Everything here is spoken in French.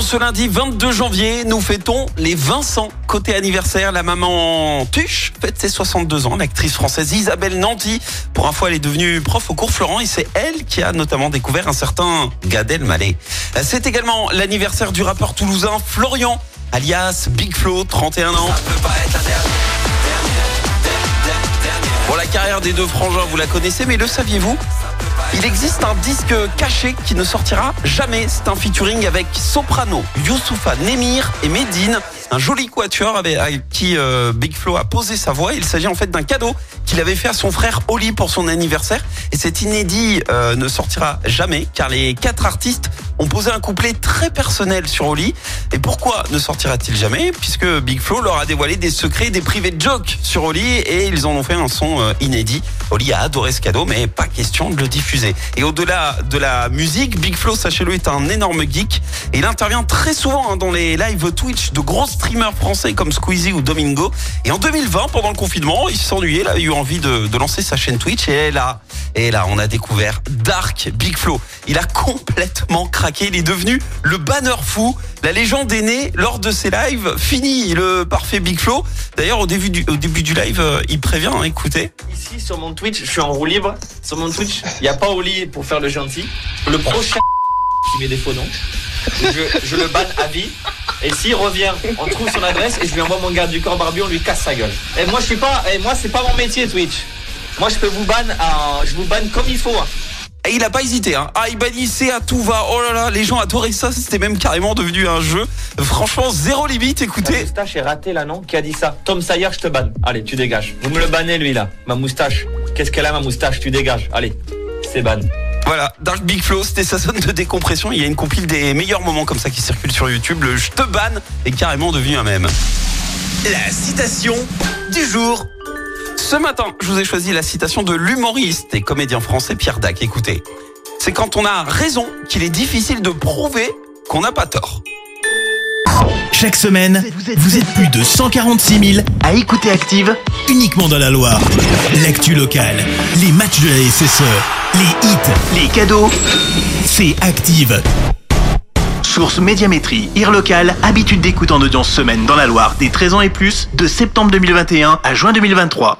ce lundi 22 janvier, nous fêtons les Vincent. Côté anniversaire, la maman Tuche fête ses 62 ans. L'actrice française Isabelle Nanty, pour info, elle est devenue prof au cours Florent et c'est elle qui a notamment découvert un certain Gad Elmaleh. C'est également l'anniversaire du rappeur toulousain Florian, alias Big Flo, 31 ans. Bon, la carrière des deux frangins, vous la connaissez, mais le saviez-vous? Il existe un disque caché qui ne sortira jamais. C'est un featuring avec Soprano, Youssoufa, Nemir et Medine. Un joli quatuor avec qui euh, Big Flo a posé sa voix. Il s'agit en fait d'un cadeau qu'il avait fait à son frère Oli pour son anniversaire. Et cet inédit euh, ne sortira jamais car les quatre artistes ont posé un couplet très personnel sur Oli. Et pourquoi ne sortira-t-il jamais? Puisque Big Flo leur a dévoilé des secrets, des privés jokes sur Oli et ils en ont fait un son euh, inédit. Oli a adoré ce cadeau, mais pas question de le diffuser. Et au-delà de la musique, Big Flo, sachez-le, est un énorme geek. Et il intervient très souvent hein, dans les lives Twitch de grosses streamers français comme Squeezie ou Domingo. Et en 2020, pendant le confinement, il s'ennuyait, il a eu envie de, de, lancer sa chaîne Twitch. Et là, et là, on a découvert Dark Big Flo. Il a complètement craqué. Il est devenu le banner fou. La légende est née lors de ses lives. Fini le parfait Big Flo. D'ailleurs, au début du, au début du live, euh, il prévient, hein, écoutez. Ici, sur mon Twitch, je suis en roue libre. Sur mon Twitch, il n'y a pas Oli pour faire le gentil. Le prochain qui met des faux noms, je, le banne à vie. Et s'il revient, on trouve son adresse et je lui envoie mon garde du corps barbu, on lui casse sa gueule. Et moi, je suis pas, et moi, c'est pas mon métier Twitch. Moi, je peux vous ban, à, je vous banne comme il faut. Et il a pas hésité. Hein. Ah, il bannissait à tout va. Oh là là, les gens adoraient ça. C'était même carrément devenu un jeu. Franchement, zéro limite. Ma Écoutez, moustache est ratée là, non? Qui a dit ça? Tom Sayer, je te banne. Allez, tu dégages. Vous me le bannez, lui, là. Ma moustache. Qu'est-ce qu'elle a, ma moustache? Tu dégages. Allez, c'est ban. voilà, Dark Big Flow, c'était sa zone de décompression. Il y a une compile des meilleurs moments comme ça qui circulent sur YouTube. Le je te banne est carrément devenu un mème. La citation du jour. Ce matin, je vous ai choisi la citation de l'humoriste et comédien français Pierre Dac. Écoutez, c'est quand on a raison qu'il est difficile de prouver qu'on n'a pas tort. Chaque semaine, vous êtes plus de 146 000 à écouter Active uniquement dans la Loire. L'actu locale, les matchs de la SSE, les hits, les cadeaux, c'est Active. Source Médiamétrie, IR local, habitude d'écoute en audience semaine dans la Loire des 13 ans et plus, de septembre 2021 à juin 2023.